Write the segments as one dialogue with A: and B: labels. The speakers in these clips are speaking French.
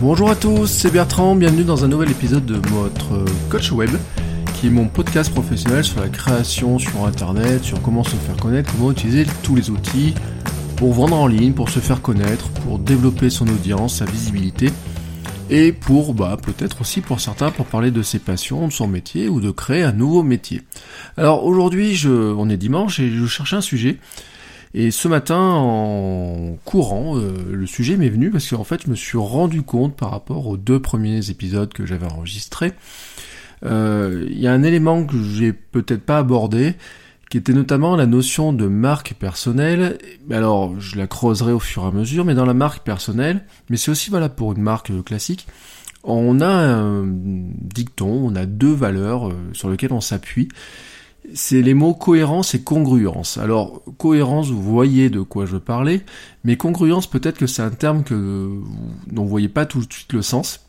A: Bonjour à tous, c'est Bertrand, bienvenue dans un nouvel épisode de votre Coach Web, qui est mon podcast professionnel sur la création sur Internet, sur comment se faire connaître, comment utiliser tous les outils pour vendre en ligne, pour se faire connaître, pour développer son audience, sa visibilité, et pour, bah, peut-être aussi pour certains, pour parler de ses passions, de son métier, ou de créer un nouveau métier. Alors aujourd'hui, je, on est dimanche et je cherche un sujet et ce matin, en courant, euh, le sujet m'est venu parce qu'en fait, je me suis rendu compte par rapport aux deux premiers épisodes que j'avais enregistrés, euh, il y a un élément que j'ai peut-être pas abordé, qui était notamment la notion de marque personnelle. Alors, je la creuserai au fur et à mesure, mais dans la marque personnelle, mais c'est aussi valable pour une marque classique, on a un dicton, on a deux valeurs euh, sur lesquelles on s'appuie c'est les mots cohérence et congruence. Alors, cohérence, vous voyez de quoi je parlais, mais congruence, peut-être que c'est un terme que dont vous voyez pas tout de suite le sens.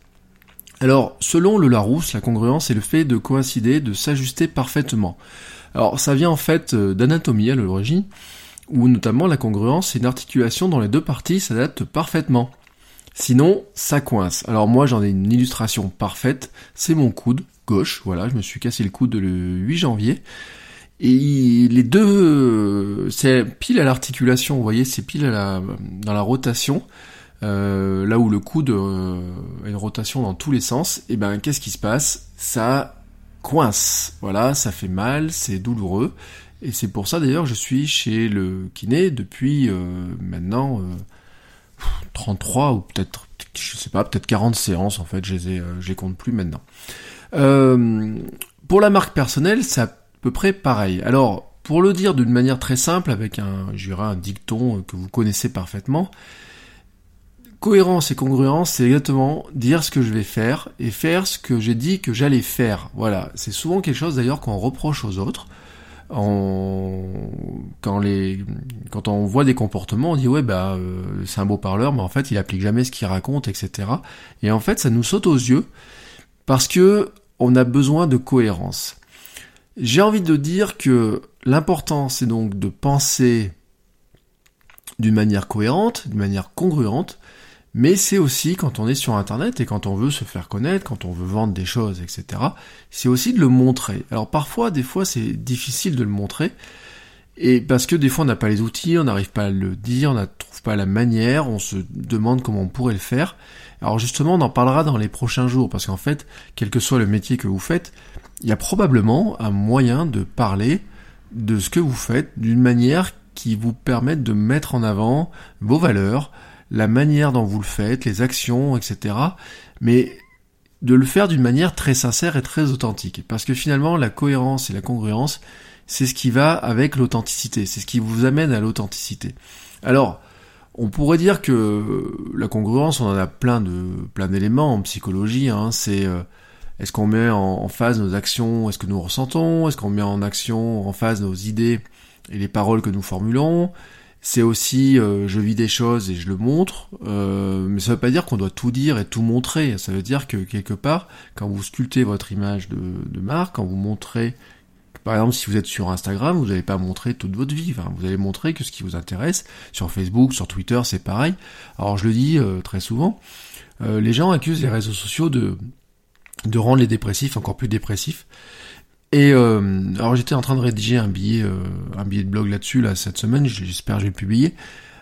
A: Alors, selon le Larousse, la congruence c'est le fait de coïncider, de s'ajuster parfaitement. Alors, ça vient en fait euh, d'anatomie à l'origine, où notamment la congruence, c'est une articulation dont les deux parties s'adaptent parfaitement. Sinon, ça coince. Alors moi, j'en ai une illustration parfaite, c'est mon coude voilà, je me suis cassé le coude le 8 janvier. Et les deux, c'est pile à l'articulation, vous voyez, c'est pile à la, dans la rotation, euh, là où le coude euh, a une rotation dans tous les sens, et ben qu'est-ce qui se passe? Ça coince, voilà, ça fait mal, c'est douloureux, et c'est pour ça d'ailleurs je suis chez le kiné depuis euh, maintenant 33 ou peut-être, je sais pas, peut-être 40 séances en fait, je les, ai, je les compte plus maintenant. Euh, pour la marque personnelle, c'est à peu près pareil. Alors, pour le dire d'une manière très simple, avec un, un dicton que vous connaissez parfaitement, cohérence et congruence, c'est exactement dire ce que je vais faire et faire ce que j'ai dit que j'allais faire. Voilà, c'est souvent quelque chose d'ailleurs qu'on reproche aux autres. En... Quand, les... quand on voit des comportements, on dit ouais bah euh, c'est un beau parleur, mais en fait il applique jamais ce qu'il raconte, etc. Et en fait ça nous saute aux yeux parce que on a besoin de cohérence. J'ai envie de dire que l'important c'est donc de penser d'une manière cohérente, d'une manière congruente, mais c'est aussi quand on est sur internet et quand on veut se faire connaître, quand on veut vendre des choses, etc. C'est aussi de le montrer. Alors parfois, des fois c'est difficile de le montrer, et parce que des fois on n'a pas les outils, on n'arrive pas à le dire, on ne trouve pas la manière, on se demande comment on pourrait le faire. Alors justement, on en parlera dans les prochains jours, parce qu'en fait, quel que soit le métier que vous faites, il y a probablement un moyen de parler de ce que vous faites d'une manière qui vous permette de mettre en avant vos valeurs, la manière dont vous le faites, les actions, etc. Mais de le faire d'une manière très sincère et très authentique. Parce que finalement, la cohérence et la congruence, c'est ce qui va avec l'authenticité, c'est ce qui vous amène à l'authenticité. Alors, on pourrait dire que la congruence, on en a plein de plein d'éléments en psychologie. Hein. c'est euh, est-ce qu'on met en, phase nos actions, est-ce que nous ressentons, est-ce qu'on met en action, en phase nos idées et les paroles que nous formulons. C'est aussi euh, je vis des choses et je le montre, euh, mais ça veut pas dire qu'on doit tout dire et tout montrer. Ça veut dire que quelque part, quand vous sculptez votre image de, de marque, quand vous montrez par exemple, si vous êtes sur Instagram, vous n'allez pas montrer toute votre vie. vous allez montrer que ce qui vous intéresse. Sur Facebook, sur Twitter, c'est pareil. Alors, je le dis euh, très souvent, euh, les gens accusent les réseaux sociaux de de rendre les dépressifs encore plus dépressifs. Et euh, alors, j'étais en train de rédiger un billet, un billet de blog là-dessus là cette semaine. J'espère que je vais le publier.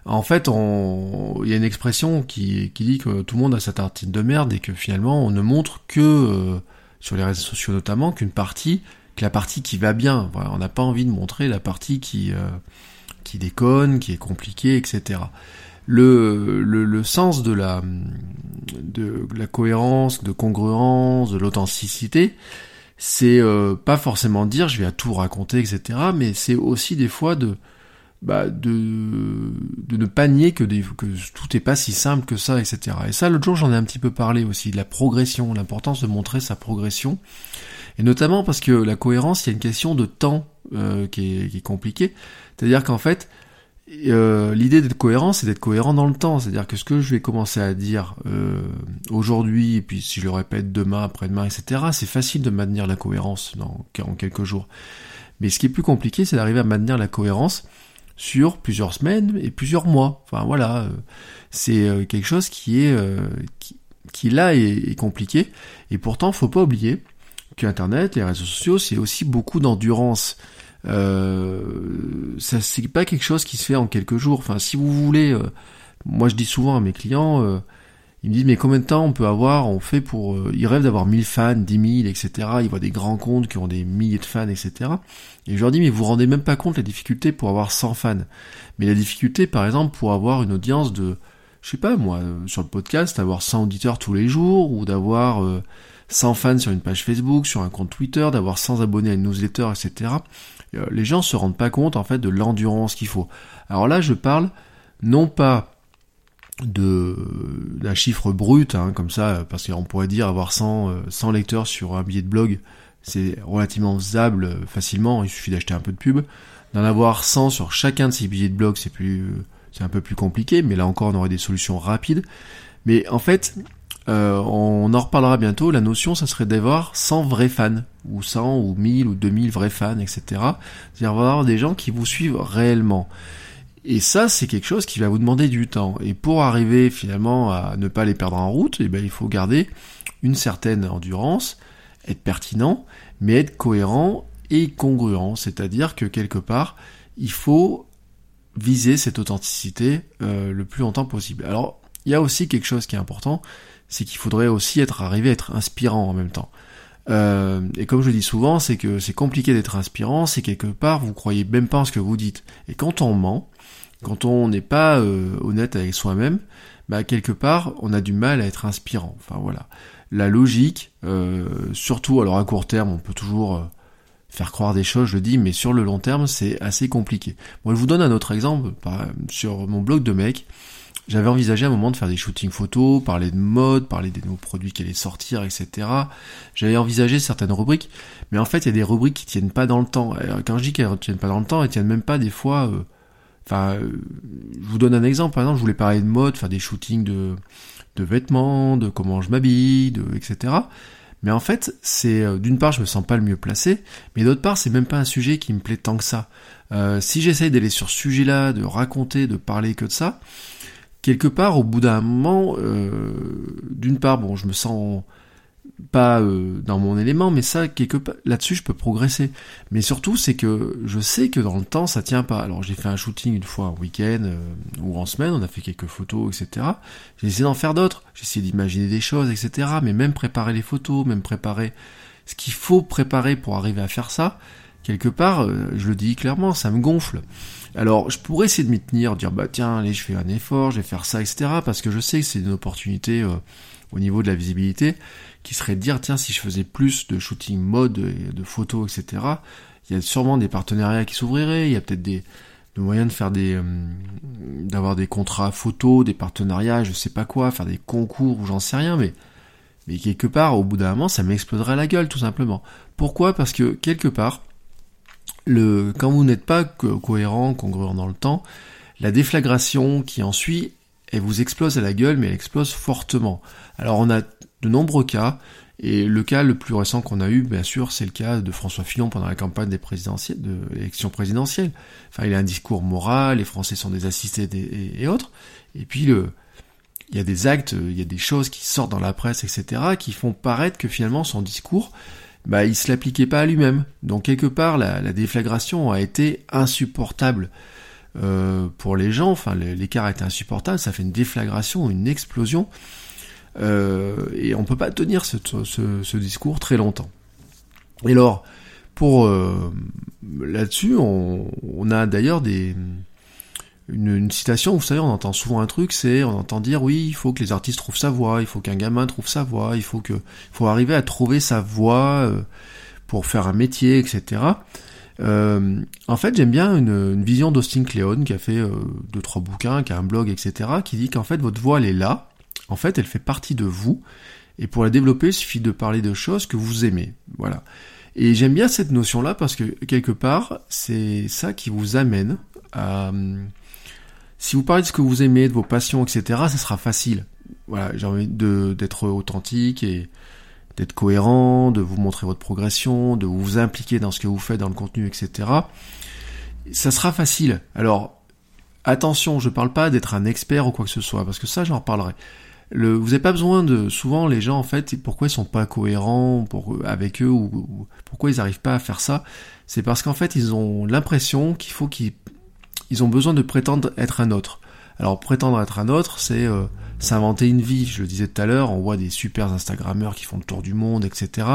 A: En fait, il y a une expression qui, qui dit que tout le monde a sa tartine de merde et que finalement, on ne montre que sur les réseaux sociaux notamment qu'une partie la partie qui va bien. on n'a pas envie de montrer la partie qui euh, qui déconne, qui est compliquée, etc. Le, le, sens de la de la cohérence, de congruence, de l'authenticité, c'est euh, pas forcément dire je vais à tout raconter, etc. Mais c'est aussi des fois de bah, de, de ne pas nier que, que tout n'est pas si simple que ça, etc. Et ça, l'autre jour, j'en ai un petit peu parlé aussi, de la progression, l'importance de montrer sa progression. Et notamment parce que la cohérence, il y a une question de temps euh, qui, est, compliquée. C'est-à-dire qu'en fait, euh, l'idée d'être cohérent, c'est d'être cohérent dans le temps. C'est-à-dire que ce que je vais commencer à dire euh, aujourd'hui, et puis si je le répète demain, après-demain, etc., c'est facile de maintenir la cohérence dans, en quelques jours. Mais ce qui est plus compliqué, c'est d'arriver à maintenir la cohérence sur plusieurs semaines et plusieurs mois. Enfin voilà, c'est quelque chose qui est qui, qui, là est, est, compliqué. Et pourtant, faut pas oublier que Internet, les réseaux sociaux, c'est aussi beaucoup d'endurance. Euh, ça c'est pas quelque chose qui se fait en quelques jours. Enfin, si vous voulez, euh, moi je dis souvent à mes clients, euh, ils me disent mais combien de temps on peut avoir On fait pour, euh, ils rêvent d'avoir 1000 fans, 10 000, etc. Ils voient des grands comptes qui ont des milliers de fans, etc. Et je leur dis mais vous vous rendez même pas compte la difficulté pour avoir 100 fans. Mais la difficulté, par exemple, pour avoir une audience de, je sais pas moi, sur le podcast, d'avoir 100 auditeurs tous les jours ou d'avoir 100 fans sur une page Facebook, sur un compte Twitter, d'avoir 100 abonnés à une newsletter, etc. Euh, les gens se rendent pas compte en fait de l'endurance qu'il faut. Alors là, je parle non pas de d'un chiffre brut hein, comme ça parce qu'on pourrait dire avoir 100, 100 euh, lecteurs sur un billet de blog c'est relativement faisable euh, facilement il suffit d'acheter un peu de pub d'en avoir 100 sur chacun de ces billets de blog c'est un peu plus compliqué mais là encore on aurait des solutions rapides mais en fait euh, on en reparlera bientôt, la notion ça serait d'avoir 100 vrais fans, ou 100 ou 1000 ou 2000 vrais fans, etc. C'est-à-dire avoir des gens qui vous suivent réellement. Et ça, c'est quelque chose qui va vous demander du temps. Et pour arriver finalement à ne pas les perdre en route, eh ben, il faut garder une certaine endurance, être pertinent, mais être cohérent et congruent. C'est-à-dire que quelque part, il faut viser cette authenticité euh, le plus longtemps possible. Alors, il y a aussi quelque chose qui est important, c'est qu'il faudrait aussi être arrivé à être inspirant en même temps. Euh, et comme je dis souvent, c'est que c'est compliqué d'être inspirant, c'est quelque part vous croyez même pas en ce que vous dites. Et quand on ment, quand on n'est pas euh, honnête avec soi-même, bah quelque part on a du mal à être inspirant. Enfin voilà, la logique, euh, surtout alors à court terme, on peut toujours faire croire des choses, je le dis, mais sur le long terme c'est assez compliqué. Moi je vous donne un autre exemple sur mon blog de mec j'avais envisagé à un moment de faire des shootings photos, parler de mode, parler des nouveaux produits qui allaient sortir, etc. J'avais envisagé certaines rubriques, mais en fait, il y a des rubriques qui tiennent pas dans le temps. quand je dis qu'elles tiennent pas dans le temps, elles tiennent même pas des fois. Euh, enfin, euh, je vous donne un exemple. Par exemple, je voulais parler de mode, faire des shootings de de vêtements, de comment je m'habille, etc. Mais en fait, c'est euh, d'une part, je me sens pas le mieux placé, mais d'autre part, c'est même pas un sujet qui me plaît tant que ça. si j'essaye d'aller sur ce sujet-là, de raconter, de parler que de ça, quelque part, au bout d'un moment, euh, d'une part, bon, je me sens pas euh, dans mon élément, mais ça, quelque part, là-dessus, je peux progresser. Mais surtout, c'est que je sais que dans le temps, ça tient pas. Alors, j'ai fait un shooting une fois en week-end euh, ou en semaine, on a fait quelques photos, etc. J'ai essayé d'en faire d'autres. J'ai essayé d'imaginer des choses, etc. Mais même préparer les photos, même préparer ce qu'il faut préparer pour arriver à faire ça, quelque part, je le dis clairement, ça me gonfle. Alors, je pourrais essayer de m'y tenir, dire bah tiens, allez, je fais un effort, je vais faire ça, etc. Parce que je sais que c'est une opportunité euh, au niveau de la visibilité qui serait de dire tiens, si je faisais plus de shooting mode, de photos, etc. Il y a sûrement des partenariats qui s'ouvriraient. Il y a peut-être des, moyens de faire des, euh, d'avoir des contrats photos, des partenariats, je sais pas quoi, faire des concours ou j'en sais rien, mais mais quelque part, au bout d'un moment, ça m'exploserait la gueule, tout simplement. Pourquoi? Parce que quelque part, quand vous n'êtes pas cohérent, congruent dans le temps, la déflagration qui en suit, elle vous explose à la gueule, mais elle explose fortement. Alors on a de nombreux cas, et le cas le plus récent qu'on a eu, bien sûr, c'est le cas de François Fillon pendant la campagne des présidentielles, de l'élection présidentielle. Enfin, il a un discours moral, les Français sont des assistés et, autres. Et puis il y a des actes, il y a des choses qui sortent dans la presse, etc., qui font paraître que finalement son discours, bah, il se l'appliquait pas à lui-même. Donc quelque part, la, déflagration a été insupportable euh, pour les gens. Enfin, l'écart était insupportable. Ça fait une déflagration, une explosion. Euh, et on peut pas tenir ce, discours très longtemps. Et alors, pour euh, là-dessus, on, a d'ailleurs des une, citation, vous savez, on entend souvent un truc, c'est on entend dire oui, il faut que les artistes trouvent sa voix, il faut qu'un gamin trouve sa voix, il faut que, faut arriver à trouver sa voix euh, pour faire un métier, etc. Euh, en fait, j'aime bien une, vision d'Austin Kleon qui a fait euh, deux trois bouquins, qui a un blog, etc., qui dit qu'en fait votre voix elle est là. En fait, elle fait partie de vous. Et pour la développer, il suffit de parler de choses que vous aimez. Voilà. Et j'aime bien cette notion-là parce que quelque part, c'est ça qui vous amène à. Si vous parlez de ce que vous aimez, de vos passions, etc., ça sera facile. Voilà, j'ai envie d'être authentique et d'être cohérent, de vous montrer votre progression, de vous impliquer dans ce que vous faites, dans le contenu, etc. Ça sera facile. Alors, attention, je parle pas d'être un expert ou quoi que ce soit, parce que ça, j'en reparlerai. Le, vous n'avez pas besoin de. Souvent, les gens, en fait, pourquoi ils sont pas cohérents avec eux ou, pourquoi ils n'arrivent pas à faire ça, c'est parce qu'en fait, ils ont l'impression qu'il faut qu'ils ils ont besoin de prétendre être un autre. Alors, prétendre être un autre, c'est euh, s'inventer une vie. Je le disais tout à l'heure, on voit des super Instagrammeurs qui font le tour du monde, etc.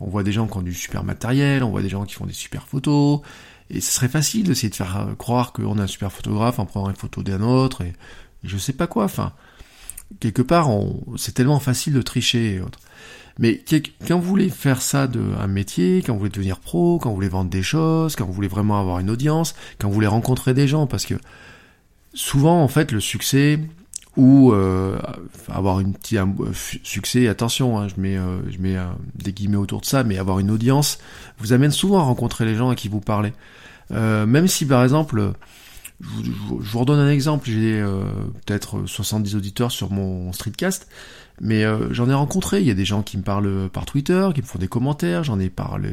A: On voit des gens qui ont du super matériel, on voit des gens qui font des super photos. Et ce serait facile d'essayer de faire euh, croire qu'on a un super photographe en prenant une photo d'un autre et, je sais pas quoi. Enfin, quelque part, c'est tellement facile de tricher et autres. Mais quand vous voulez faire ça de un métier, quand vous voulez devenir pro, quand vous voulez vendre des choses, quand vous voulez vraiment avoir une audience, quand vous voulez rencontrer des gens, parce que souvent en fait le succès, ou euh, avoir une petite un, succès. Attention, hein, je mets, euh, je mets euh, des guillemets autour de ça, mais avoir une audience vous amène souvent à rencontrer les gens à qui vous parlez. même si par exemple, je vous, je vous redonne un exemple, j'ai peut-être 70 auditeurs sur mon streetcast. Mais euh, j'en ai rencontré, il y a des gens qui me parlent par Twitter, qui me font des commentaires, j'en ai parlé,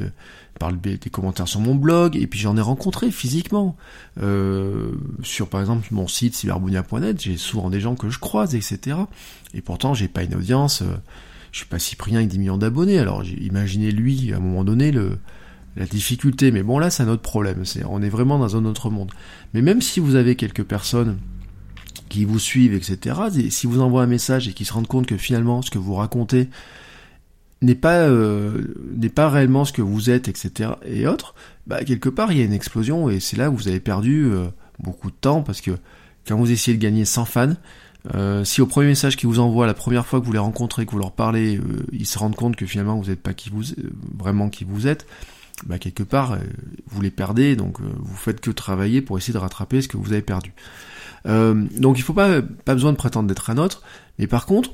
A: parlé des commentaires sur mon blog, et puis j'en ai rencontré physiquement. Euh, sur par exemple mon site cyberbunia.net, j'ai souvent des gens que je croise, etc. Et pourtant j'ai pas une audience, euh, je suis pas Cyprien avec 10 millions d'abonnés, alors imaginez lui à un moment donné le la difficulté, mais bon là c'est un autre problème, c'est on est vraiment dans un autre monde. Mais même si vous avez quelques personnes qui vous suivent, etc. Et si vous envoie un message et qu'ils se rendent compte que finalement ce que vous racontez n'est pas euh, n'est pas réellement ce que vous êtes, etc. et autres, bah quelque part il y a une explosion et c'est là où vous avez perdu euh, beaucoup de temps parce que quand vous essayez de gagner 100 fans, euh, si au premier message qu'ils vous envoient la première fois que vous les rencontrez, que vous leur parlez, ils se rendent compte que finalement vous n'êtes pas qui vous vraiment qui vous êtes, bah quelque part vous les perdez, donc vous faites que travailler pour essayer de rattraper ce que vous avez perdu. Euh, donc il faut pas pas besoin de prétendre d'être un autre, mais par contre,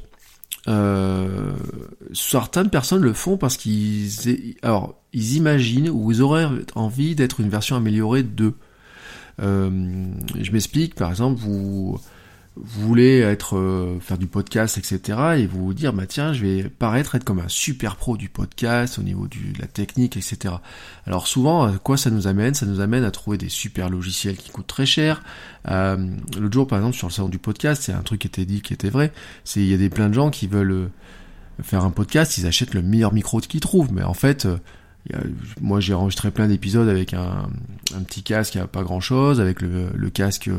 A: euh, certaines personnes le font parce qu'ils alors ils imaginent ou ils auraient envie d'être une version améliorée. Euh, je m'explique, par exemple, vous vous voulez être euh, faire du podcast, etc. et vous dire bah tiens je vais paraître être comme un super pro du podcast au niveau du, de la technique, etc. Alors souvent à quoi ça nous amène? Ça nous amène à trouver des super logiciels qui coûtent très cher. Euh, L'autre jour par exemple sur le salon du podcast, c'est un truc qui était dit qui était vrai. C'est il y a des plein de gens qui veulent euh, faire un podcast, ils achètent le meilleur micro qu'ils trouvent, mais en fait euh, moi j'ai enregistré plein d'épisodes avec un, un, petit casque à pas grand chose, avec le, le casque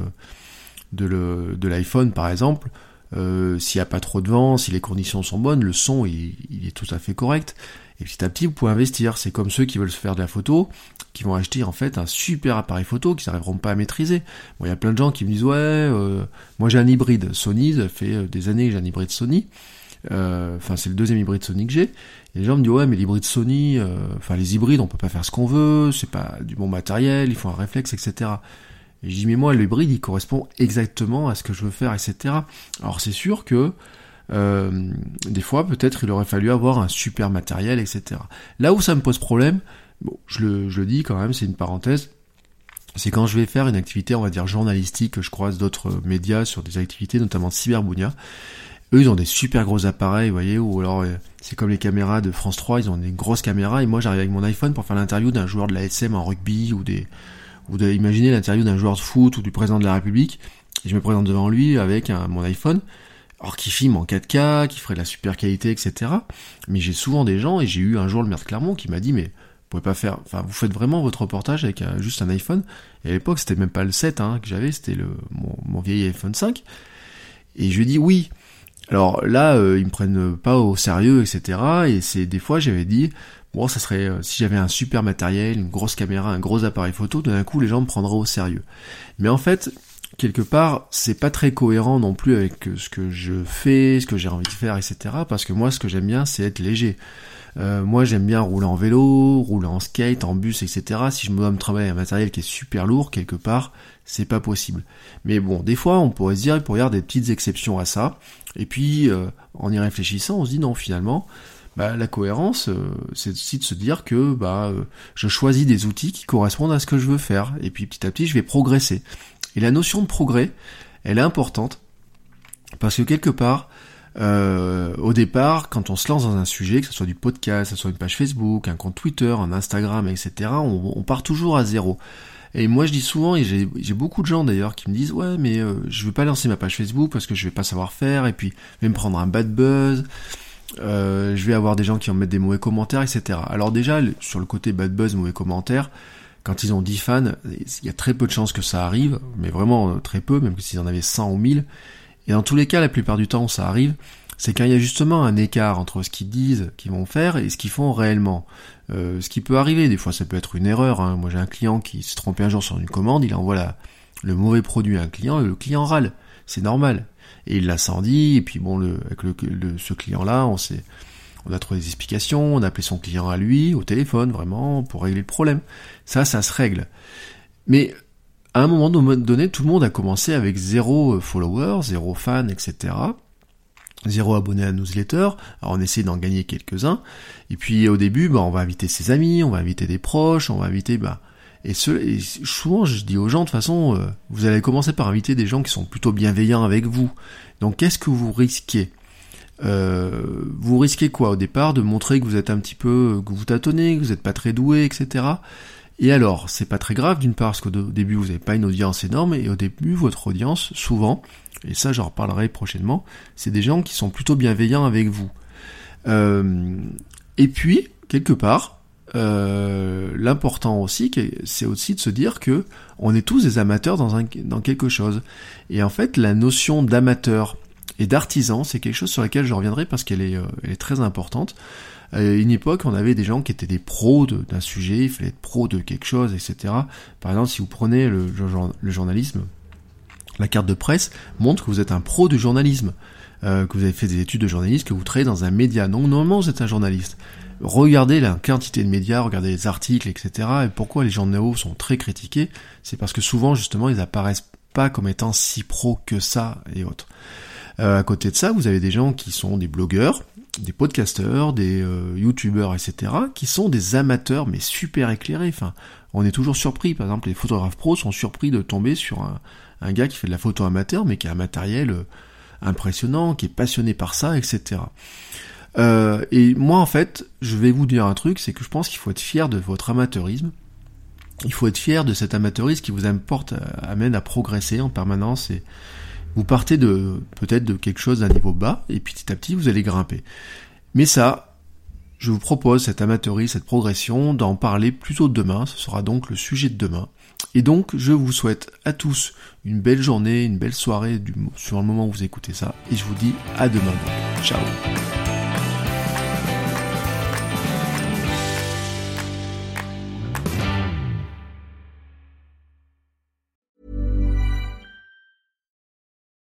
A: de l'iPhone par exemple, euh, s'il n'y a pas trop de vent, si les conditions sont bonnes, le son il, est tout à fait correct. Et petit à petit, vous pouvez investir. C'est comme ceux qui veulent se faire de la photo, qui vont acheter en fait un super appareil photo qu'ils n'arriveront pas à maîtriser. Bon, il y a plein de gens qui me disent ouais, euh, moi j'ai un hybride Sony, ça fait euh, des années que j'ai un hybride Sony. Enfin, c'est le deuxième hybride Sony que j'ai. Et les gens me disent ouais, mais l'hybride Sony, enfin les hybrides, on peut pas faire ce qu'on veut, c'est pas du bon matériel, il faut un réflexe, etc. Et je dis mais moi l'hybride il correspond exactement à ce que je veux faire, etc. Alors c'est sûr que euh, des fois peut-être il aurait fallu avoir un super matériel, etc. Là où ça me pose problème, bon, je le, je le dis quand même, c'est une parenthèse, c'est quand je vais faire une activité, on va dire journalistique, que je croise d'autres médias sur des activités, notamment Cyberbounia. Eux, ils ont des super gros appareils, vous voyez, ou alors euh, c'est comme les caméras de France 3, ils ont des grosses caméras, et moi j'arrive avec mon iPhone pour faire l'interview d'un joueur de la SM en rugby ou des vous imaginez l'interview d'un joueur de foot ou du président de la République, et je me présente devant lui avec mon iPhone, alors qui filme en 4K, qui ferait de la super qualité, etc. Mais j'ai souvent des gens, et j'ai eu un jour le maire de Clermont qui m'a dit, mais vous pouvez pas faire, enfin vous faites vraiment votre reportage avec euh, juste un iPhone. Et à l'époque c'était même pas le 7 hein, que j'avais, c'était le mon, vieil iPhone 5. Et je lui ai dit oui. Alors là, euh, ils me prennent pas au sérieux, etc. Et c'est des fois j'avais dit, Bon, ça serait euh, si j'avais un super matériel, une grosse caméra, un gros appareil photo, d'un coup les gens me prendraient au sérieux. Mais en fait, quelque part, c'est pas très cohérent non plus avec ce que je fais, ce que j'ai envie de faire, etc. Parce que moi, ce que j'aime bien, c'est être léger. Euh, moi, j'aime bien rouler en vélo, rouler en skate, en bus, etc. Si je me dois me travailler un matériel qui est super lourd quelque part, c'est pas possible. Mais bon, des fois, on pourrait se dire, il pourrait y avoir des petites exceptions à ça. Et puis, euh, en y réfléchissant, on se dit non, finalement, bah, la cohérence, euh, c'est aussi de se dire que bah, je choisis des outils qui correspondent à ce que je veux faire. Et puis, petit à petit, je vais progresser. Et la notion de progrès, elle est importante parce que quelque part, euh, au départ, quand on se lance dans un sujet, que ce soit du podcast, que ce soit une page Facebook, un compte Twitter, un Instagram, etc., on, part toujours à zéro. Et moi, je dis souvent, et j'ai beaucoup de gens d'ailleurs qui me disent, ouais, mais euh, je veux pas lancer ma page Facebook parce que je vais pas savoir faire, et puis je vais me prendre un bad buzz. Euh, je vais avoir des gens qui vont mettre des mauvais commentaires, etc. Alors déjà, sur le côté bad buzz, mauvais commentaires, quand ils ont 10 fans, il y a très peu de chances que ça arrive, mais vraiment euh, très peu, même s'ils en avaient 100 ou 1000. Et dans tous les cas, la plupart du temps, ça arrive, c'est quand il y a justement un écart entre ce qu'ils disent qu'ils vont faire et ce qu'ils font réellement. Euh, ce qui peut arriver, des fois ça peut être une erreur. Hein. Moi j'ai un client qui s'est trompé un jour sur une commande, il envoie le mauvais produit à un client et le client râle. C'est normal. Et il l'incendie, et puis bon, le, avec ce client-là, on on a trouvé des explications, on a appelé son client à lui, au téléphone, vraiment, pour régler le problème. Ça, ça se règle. Mais à un moment donné, tout le monde a commencé avec zéro euh, follower, zéro fan, etc. Zéro abonné à newsletter. Alors on essaie d'en gagner quelques-uns. Et puis au début, bah, on va inviter ses amis, on va inviter des proches, on va inviter... Bah, et, ce, souvent, je dis aux gens, de toute façon, euh, vous allez commencer par inviter des gens qui sont plutôt bienveillants avec vous. Donc qu'est-ce que vous risquez? Euh, vous risquez quoi au départ de montrer que vous êtes un petit peu, que vous tâtonnez, que vous n'êtes pas très doué, etc. Et alors, c'est pas très grave d'une part parce qu'au début vous n'avez pas une audience énorme et au début votre audience, souvent, et ça j'en reparlerai prochainement, c'est des gens qui sont plutôt bienveillants avec vous. Euh, et puis, quelque part, euh, l'important aussi, c'est aussi de se dire que on est tous des amateurs dans, quelque chose. Et en fait, la notion d'amateur et d'artisan, c'est quelque chose sur lequel je reviendrai parce qu'elle est, euh, est très importante. À une époque, on avait des gens qui étaient des pros d'un sujet, il fallait être pro de quelque chose, etc. Par exemple, si vous prenez le, journalisme, la carte de presse montre que vous êtes un pro du journalisme, euh, que vous avez fait des études de journaliste, que vous travaillez dans un média. Non, normalement, vous êtes un journaliste. Regardez la quantité de médias, regardez les articles, etc. Et pourquoi les journaux sont très critiqués? C'est parce que souvent, justement, ils apparaissent pas comme étant si pros que ça et autres. Euh, à côté de ça, vous avez des gens qui sont des blogueurs, des podcasteurs, des euh, youtubeurs, etc., qui sont des amateurs, mais super éclairés. Enfin, on est toujours surpris. Par exemple, les photographes pros sont surpris de tomber sur un, gars qui fait de la photo amateur, mais qui a un matériel euh, impressionnant, qui est passionné par ça, etc. et moi, en fait, je vais vous dire un truc, c'est que je pense qu'il faut être fier de votre amateurisme. Il faut être fier de cet amateurisme qui vous importe, amène à progresser en permanence et vous partez de peut-être de quelque chose d'un niveau bas et petit à petit vous allez grimper. Mais ça, je vous propose cet amateurisme, cette progression, d'en parler plutôt demain. Ce sera donc le sujet de demain. Et donc, je vous souhaite à tous une belle journée, une belle soirée sur le moment où vous écoutez ça. Et je vous dis à demain. Ciao.